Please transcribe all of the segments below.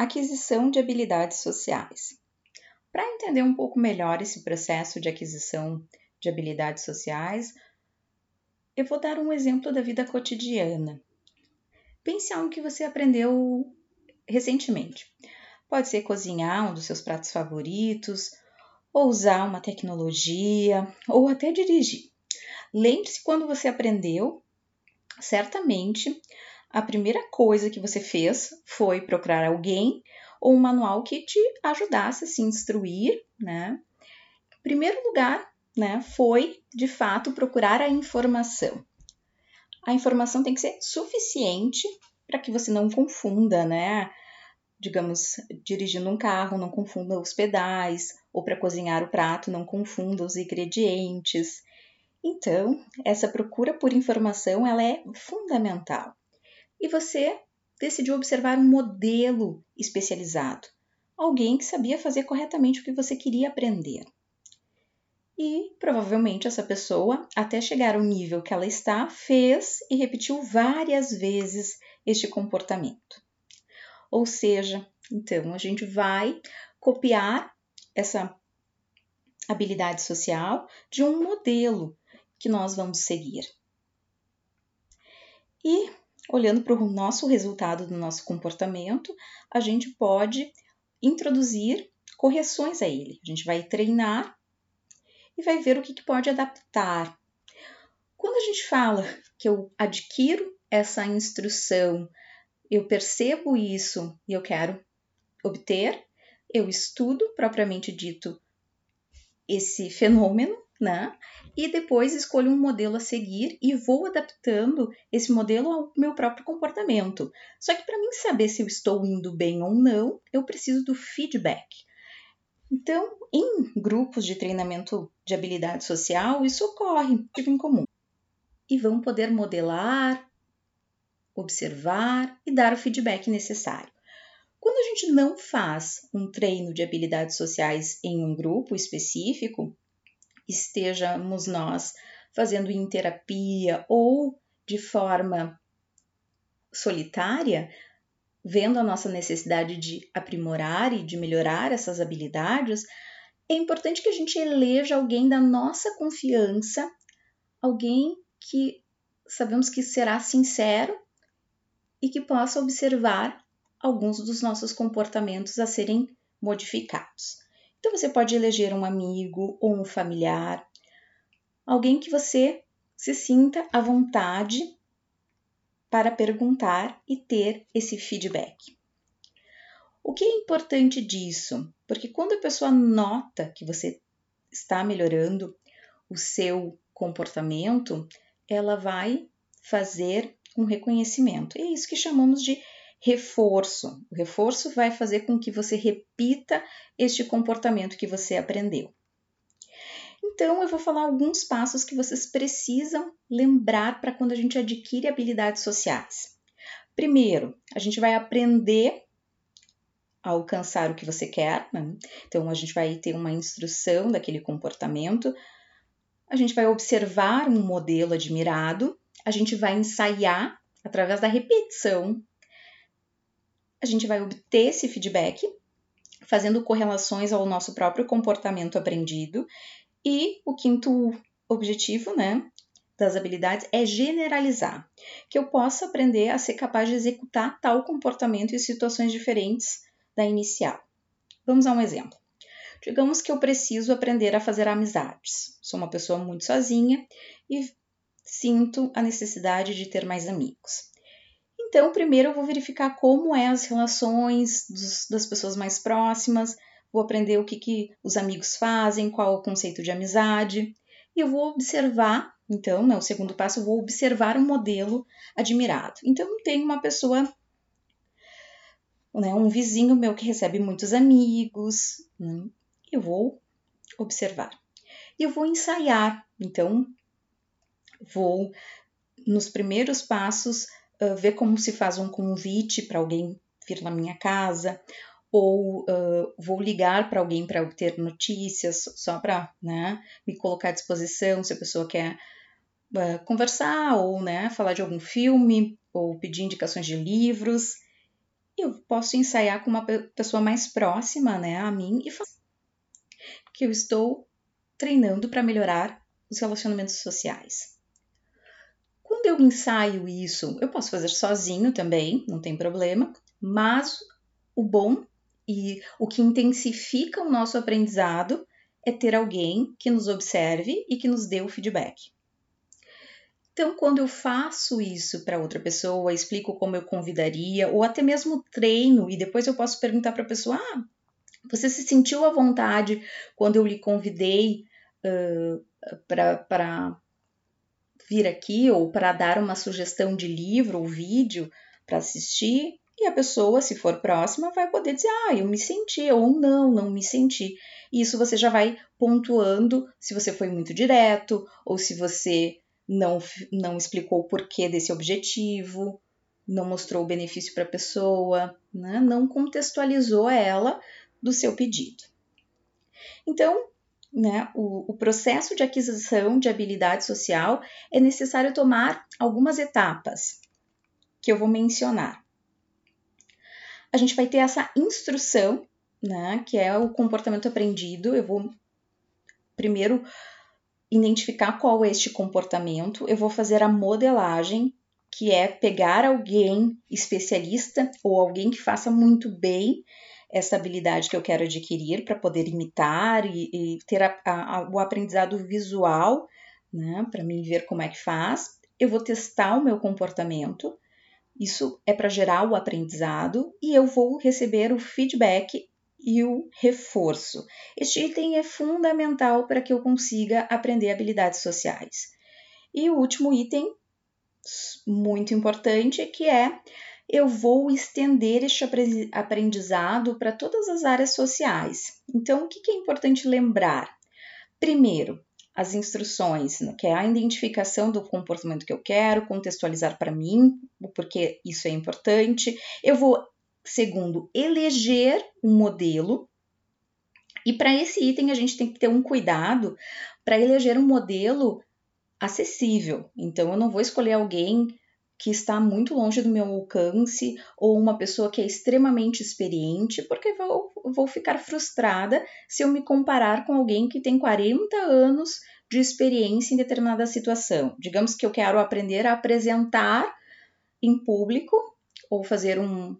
Aquisição de habilidades sociais. Para entender um pouco melhor esse processo de aquisição de habilidades sociais, eu vou dar um exemplo da vida cotidiana. Pense em algo que você aprendeu recentemente. Pode ser cozinhar um dos seus pratos favoritos, ou usar uma tecnologia, ou até dirigir. Lembre-se quando você aprendeu, certamente a primeira coisa que você fez foi procurar alguém ou um manual que te ajudasse a se instruir, né? Em primeiro lugar, né, foi de fato procurar a informação. A informação tem que ser suficiente para que você não confunda, né? Digamos, dirigindo um carro, não confunda os pedais, ou para cozinhar o prato, não confunda os ingredientes. Então, essa procura por informação ela é fundamental e você decidiu observar um modelo especializado, alguém que sabia fazer corretamente o que você queria aprender. E provavelmente essa pessoa, até chegar ao nível que ela está, fez e repetiu várias vezes este comportamento. Ou seja, então a gente vai copiar essa habilidade social de um modelo que nós vamos seguir. E olhando para o nosso resultado do nosso comportamento, a gente pode introduzir correções a ele. A gente vai treinar e vai ver o que, que pode adaptar. Quando a gente fala que eu adquiro essa instrução, eu percebo isso e eu quero obter, eu estudo propriamente dito esse fenômeno né? E depois escolho um modelo a seguir e vou adaptando esse modelo ao meu próprio comportamento. Só que para mim saber se eu estou indo bem ou não, eu preciso do feedback. Então, em grupos de treinamento de habilidade social, isso ocorre, tipo em comum. E vão poder modelar, observar e dar o feedback necessário. Quando a gente não faz um treino de habilidades sociais em um grupo específico, estejamos nós fazendo em terapia ou de forma solitária, vendo a nossa necessidade de aprimorar e de melhorar essas habilidades, é importante que a gente eleja alguém da nossa confiança, alguém que sabemos que será sincero e que possa observar alguns dos nossos comportamentos a serem modificados. Então você pode eleger um amigo ou um familiar, alguém que você se sinta à vontade para perguntar e ter esse feedback. O que é importante disso? Porque quando a pessoa nota que você está melhorando o seu comportamento, ela vai fazer um reconhecimento. E é isso que chamamos de reforço. O reforço vai fazer com que você repita este comportamento que você aprendeu. Então, eu vou falar alguns passos que vocês precisam lembrar para quando a gente adquire habilidades sociais. Primeiro, a gente vai aprender a alcançar o que você quer, né? então a gente vai ter uma instrução daquele comportamento, a gente vai observar um modelo admirado, a gente vai ensaiar através da repetição a gente vai obter esse feedback fazendo correlações ao nosso próprio comportamento aprendido. E o quinto objetivo, né, das habilidades é generalizar, que eu possa aprender a ser capaz de executar tal comportamento em situações diferentes da inicial. Vamos a um exemplo. Digamos que eu preciso aprender a fazer amizades. Sou uma pessoa muito sozinha e sinto a necessidade de ter mais amigos. Então, primeiro eu vou verificar como é as relações dos, das pessoas mais próximas, vou aprender o que, que os amigos fazem, qual o conceito de amizade, e eu vou observar, então, né, o segundo passo, eu vou observar um modelo admirado. Então, tem uma pessoa, né, um vizinho meu que recebe muitos amigos, né, eu vou observar. E eu vou ensaiar, então, vou, nos primeiros passos, ver como se faz um convite para alguém vir na minha casa, ou uh, vou ligar para alguém para obter notícias, só para né, me colocar à disposição se a pessoa quer uh, conversar ou né, falar de algum filme, ou pedir indicações de livros. eu posso ensaiar com uma pessoa mais próxima né, a mim e fazer que eu estou treinando para melhorar os relacionamentos sociais. Quando eu ensaio isso, eu posso fazer sozinho também, não tem problema, mas o bom e o que intensifica o nosso aprendizado é ter alguém que nos observe e que nos dê o feedback. Então, quando eu faço isso para outra pessoa, explico como eu convidaria, ou até mesmo treino, e depois eu posso perguntar para a pessoa: ah, você se sentiu à vontade quando eu lhe convidei uh, para vir aqui ou para dar uma sugestão de livro ou vídeo para assistir? E a pessoa, se for próxima, vai poder dizer: ah, eu me senti, ou não, não me senti. E isso você já vai pontuando se você foi muito direto ou se você não, não explicou o porquê desse objetivo, não mostrou o benefício para a pessoa, né? não contextualizou ela do seu pedido. Então, né, o, o processo de aquisição de habilidade social é necessário tomar algumas etapas que eu vou mencionar. A gente vai ter essa instrução, né, que é o comportamento aprendido. Eu vou primeiro identificar qual é este comportamento, eu vou fazer a modelagem, que é pegar alguém especialista ou alguém que faça muito bem essa habilidade que eu quero adquirir para poder imitar e, e ter a, a, o aprendizado visual, né, para mim ver como é que faz. Eu vou testar o meu comportamento, isso é para gerar o aprendizado, e eu vou receber o feedback e o reforço. Este item é fundamental para que eu consiga aprender habilidades sociais. E o último item, muito importante, que é eu vou estender este aprendizado para todas as áreas sociais. Então, o que é importante lembrar? Primeiro, as instruções, né, que é a identificação do comportamento que eu quero, contextualizar para mim, porque isso é importante. Eu vou Segundo, eleger um modelo. E para esse item a gente tem que ter um cuidado para eleger um modelo acessível. Então eu não vou escolher alguém que está muito longe do meu alcance ou uma pessoa que é extremamente experiente, porque vou, vou ficar frustrada se eu me comparar com alguém que tem 40 anos de experiência em determinada situação. Digamos que eu quero aprender a apresentar em público ou fazer um,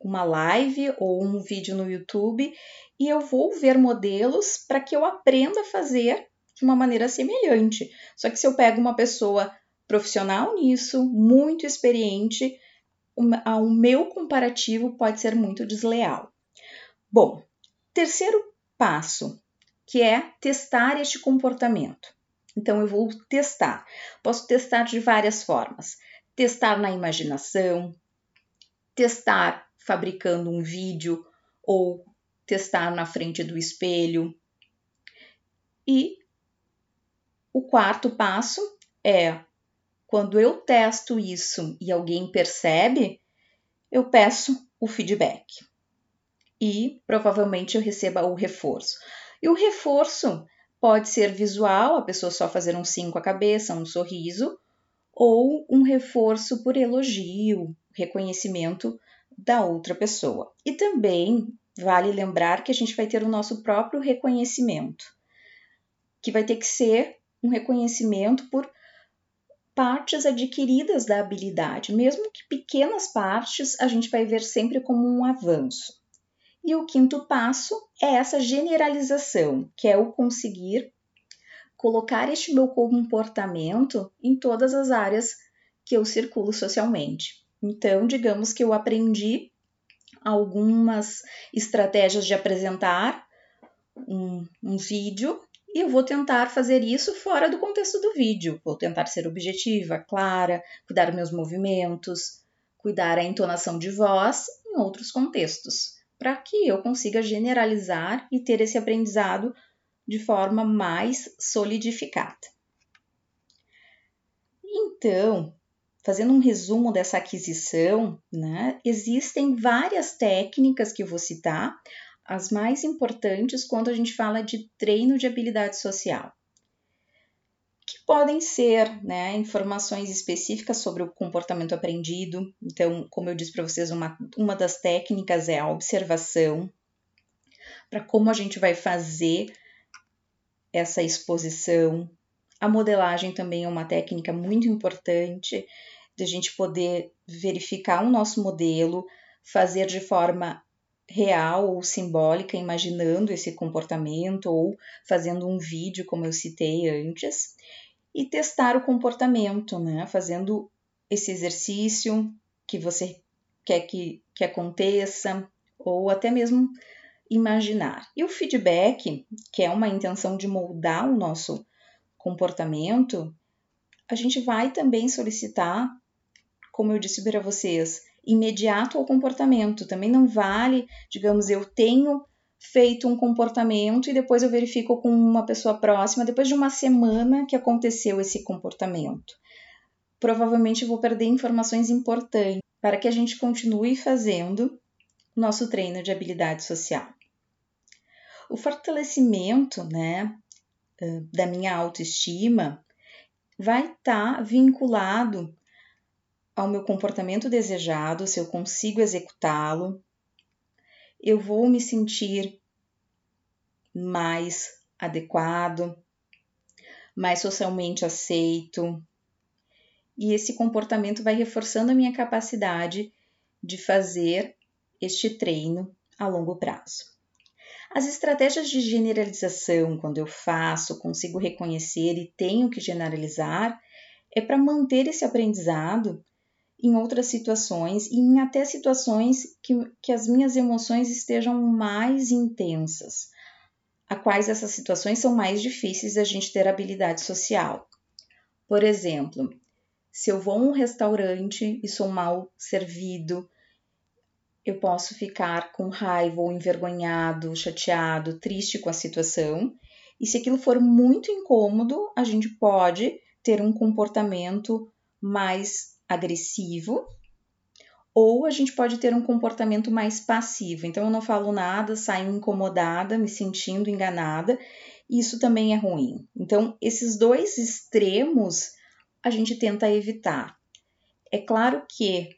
uma live ou um vídeo no YouTube e eu vou ver modelos para que eu aprenda a fazer de uma maneira semelhante. Só que se eu pego uma pessoa profissional nisso, muito experiente, o meu comparativo pode ser muito desleal. Bom, terceiro passo, que é testar este comportamento. Então eu vou testar. Posso testar de várias formas. Testar na imaginação, testar fabricando um vídeo ou testar na frente do espelho. E o quarto passo é quando eu testo isso e alguém percebe, eu peço o feedback. E provavelmente eu receba o reforço. E o reforço pode ser visual, a pessoa só fazer um sim com a cabeça, um sorriso, ou um reforço por elogio, reconhecimento da outra pessoa. E também vale lembrar que a gente vai ter o nosso próprio reconhecimento, que vai ter que ser um reconhecimento por partes adquiridas da habilidade, mesmo que pequenas partes, a gente vai ver sempre como um avanço. E o quinto passo é essa generalização, que é o conseguir colocar este meu comportamento em todas as áreas que eu circulo socialmente. Então, digamos que eu aprendi algumas estratégias de apresentar um, um vídeo e eu vou tentar fazer isso fora do contexto do vídeo. Vou tentar ser objetiva, clara, cuidar meus movimentos, cuidar a entonação de voz em outros contextos, para que eu consiga generalizar e ter esse aprendizado de forma mais solidificada. Então, fazendo um resumo dessa aquisição, né, existem várias técnicas que eu vou citar, as mais importantes quando a gente fala de treino de habilidade social. que podem ser né, informações específicas sobre o comportamento aprendido. Então, como eu disse para vocês, uma, uma das técnicas é a observação, para como a gente vai fazer essa exposição. A modelagem também é uma técnica muito importante de a gente poder verificar o nosso modelo, fazer de forma real ou simbólica, imaginando esse comportamento ou fazendo um vídeo, como eu citei antes, e testar o comportamento, né? Fazendo esse exercício que você quer que, que aconteça, ou até mesmo imaginar. E o feedback, que é uma intenção de moldar o nosso comportamento, a gente vai também solicitar, como eu disse para vocês, imediato ao comportamento. Também não vale, digamos, eu tenho feito um comportamento e depois eu verifico com uma pessoa próxima, depois de uma semana que aconteceu esse comportamento. Provavelmente vou perder informações importantes para que a gente continue fazendo nosso treino de habilidade social. O fortalecimento, né, da minha autoestima vai estar tá vinculado ao meu comportamento desejado, se eu consigo executá-lo, eu vou me sentir mais adequado, mais socialmente aceito. E esse comportamento vai reforçando a minha capacidade de fazer este treino a longo prazo. As estratégias de generalização, quando eu faço, consigo reconhecer e tenho que generalizar, é para manter esse aprendizado em outras situações e em até situações que, que as minhas emoções estejam mais intensas, a quais essas situações são mais difíceis da gente ter habilidade social. Por exemplo, se eu vou a um restaurante e sou mal servido, eu posso ficar com raiva ou envergonhado, chateado, triste com a situação. E se aquilo for muito incômodo, a gente pode ter um comportamento mais agressivo, ou a gente pode ter um comportamento mais passivo. Então eu não falo nada, saio incomodada, me sentindo enganada, isso também é ruim. Então esses dois extremos a gente tenta evitar. É claro que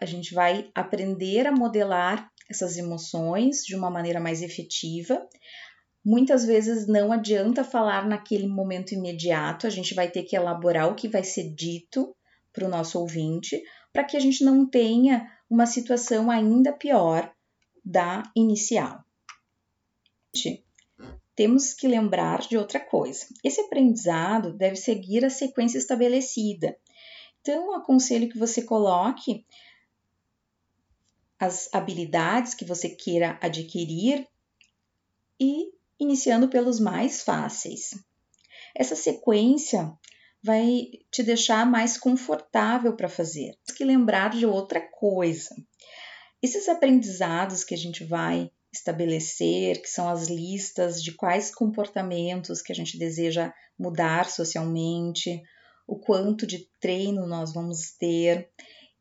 a gente vai aprender a modelar essas emoções de uma maneira mais efetiva. Muitas vezes não adianta falar naquele momento imediato, a gente vai ter que elaborar o que vai ser dito para o nosso ouvinte, para que a gente não tenha uma situação ainda pior da inicial. Temos que lembrar de outra coisa. Esse aprendizado deve seguir a sequência estabelecida. Então, aconselho que você coloque as habilidades que você queira adquirir e iniciando pelos mais fáceis. Essa sequência vai te deixar mais confortável para fazer. Temos que lembrar de outra coisa. Esses aprendizados que a gente vai estabelecer, que são as listas de quais comportamentos que a gente deseja mudar socialmente, o quanto de treino nós vamos ter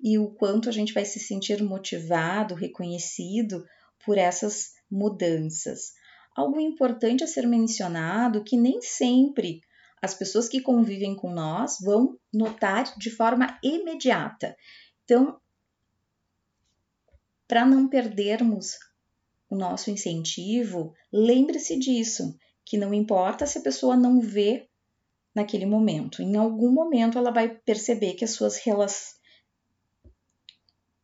e o quanto a gente vai se sentir motivado, reconhecido por essas mudanças. Algo importante a ser mencionado que nem sempre as pessoas que convivem com nós vão notar de forma imediata. Então, para não perdermos o nosso incentivo, lembre-se disso, que não importa se a pessoa não vê naquele momento, em algum momento ela vai perceber que as suas relações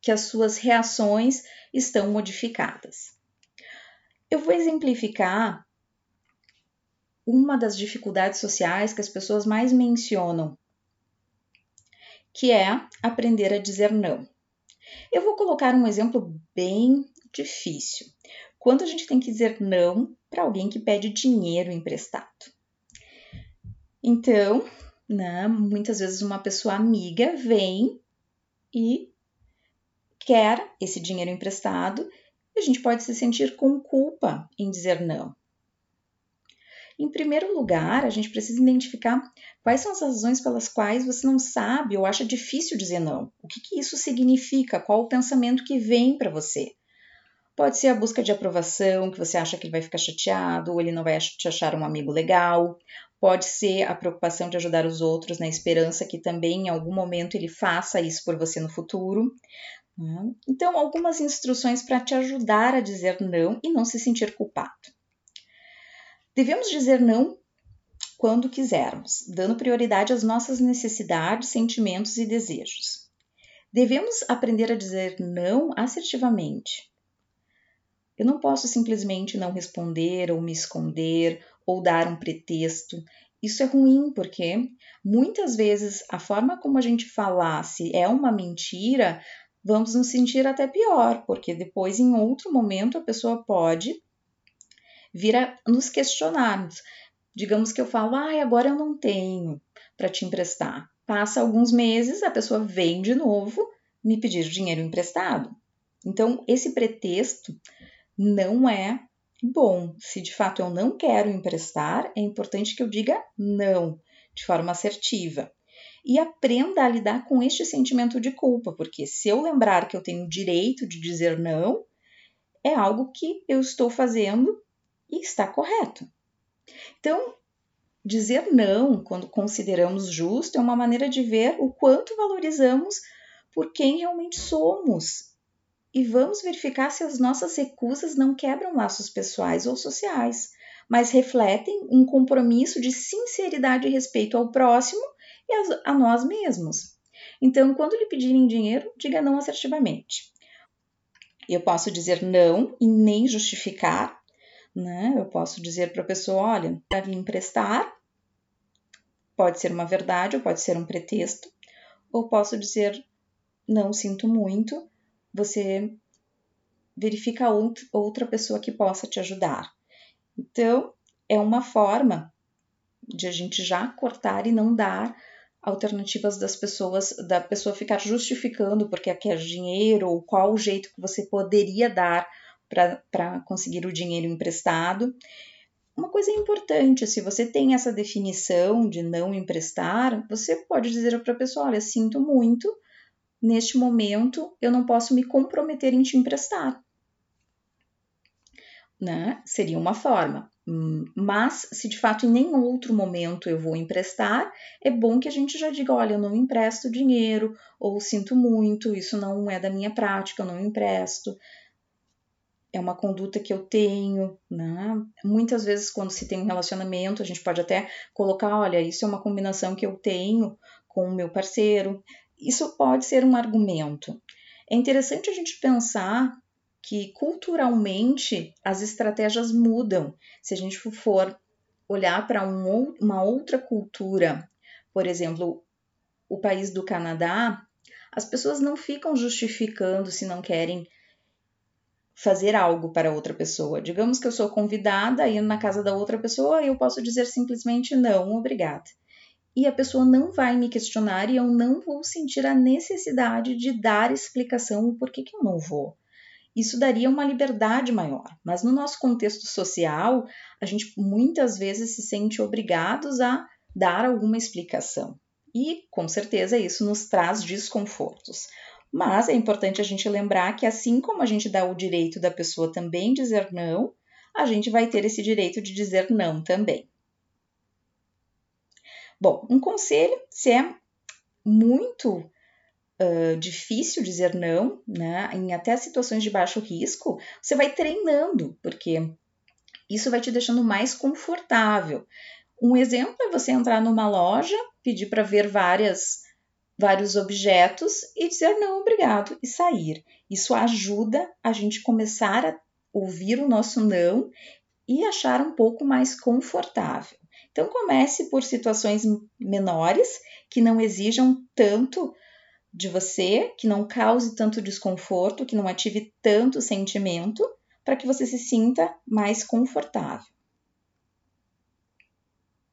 que as suas reações estão modificadas. Eu vou exemplificar uma das dificuldades sociais que as pessoas mais mencionam, que é aprender a dizer não. Eu vou colocar um exemplo bem difícil. Quando a gente tem que dizer não para alguém que pede dinheiro emprestado. Então, né, muitas vezes uma pessoa amiga vem e quer esse dinheiro emprestado e a gente pode se sentir com culpa em dizer não. Em primeiro lugar, a gente precisa identificar quais são as razões pelas quais você não sabe ou acha difícil dizer não. O que, que isso significa? Qual o pensamento que vem para você? Pode ser a busca de aprovação, que você acha que ele vai ficar chateado, ou ele não vai te achar um amigo legal. Pode ser a preocupação de ajudar os outros na esperança que também em algum momento ele faça isso por você no futuro. Né? Então, algumas instruções para te ajudar a dizer não e não se sentir culpado. Devemos dizer não quando quisermos, dando prioridade às nossas necessidades, sentimentos e desejos. Devemos aprender a dizer não assertivamente. Eu não posso simplesmente não responder ou me esconder ou dar um pretexto. Isso é ruim porque muitas vezes a forma como a gente falasse é uma mentira, vamos nos sentir até pior, porque depois, em outro momento, a pessoa pode vir a nos questionarmos. Digamos que eu falo, ah, agora eu não tenho para te emprestar. Passa alguns meses, a pessoa vem de novo me pedir dinheiro emprestado. Então, esse pretexto não é bom. Se de fato eu não quero emprestar, é importante que eu diga não de forma assertiva e aprenda a lidar com este sentimento de culpa, porque se eu lembrar que eu tenho o direito de dizer não, é algo que eu estou fazendo e está correto. Então, dizer não quando consideramos justo é uma maneira de ver o quanto valorizamos por quem realmente somos. E vamos verificar se as nossas recusas não quebram laços pessoais ou sociais, mas refletem um compromisso de sinceridade e respeito ao próximo e a nós mesmos. Então, quando lhe pedirem dinheiro, diga não assertivamente. Eu posso dizer não e nem justificar, né? Eu posso dizer para a pessoa: olha, para vir emprestar, pode ser uma verdade ou pode ser um pretexto, ou posso dizer: não sinto muito, você verifica outra pessoa que possa te ajudar. Então, é uma forma de a gente já cortar e não dar alternativas das pessoas, da pessoa ficar justificando porque quer dinheiro ou qual o jeito que você poderia dar para conseguir o dinheiro emprestado. Uma coisa importante, se você tem essa definição de não emprestar, você pode dizer para a pessoa: olha, sinto muito, neste momento eu não posso me comprometer em te emprestar. Né? Seria uma forma. Hum, mas, se de fato em nenhum outro momento eu vou emprestar, é bom que a gente já diga: olha, eu não empresto dinheiro, ou sinto muito, isso não é da minha prática, eu não empresto. É uma conduta que eu tenho, né? Muitas vezes, quando se tem um relacionamento, a gente pode até colocar: olha, isso é uma combinação que eu tenho com o meu parceiro. Isso pode ser um argumento. É interessante a gente pensar que culturalmente as estratégias mudam. Se a gente for olhar para um, uma outra cultura, por exemplo, o país do Canadá, as pessoas não ficam justificando se não querem fazer algo para outra pessoa. Digamos que eu sou convidada a ir na casa da outra pessoa e eu posso dizer simplesmente não, obrigada. E a pessoa não vai me questionar e eu não vou sentir a necessidade de dar explicação o porquê que eu não vou isso daria uma liberdade maior. Mas no nosso contexto social, a gente muitas vezes se sente obrigados a dar alguma explicação. E com certeza isso nos traz desconfortos. Mas é importante a gente lembrar que assim como a gente dá o direito da pessoa também dizer não, a gente vai ter esse direito de dizer não também. Bom, um conselho, se é muito uh, difícil dizer não, né? Em até situações de baixo risco, você vai treinando, porque isso vai te deixando mais confortável. Um exemplo é você entrar numa loja, pedir para ver várias vários objetos e dizer não, obrigado e sair. Isso ajuda a gente começar a ouvir o nosso não e achar um pouco mais confortável. Então comece por situações menores que não exijam tanto de você, que não cause tanto desconforto, que não ative tanto sentimento, para que você se sinta mais confortável.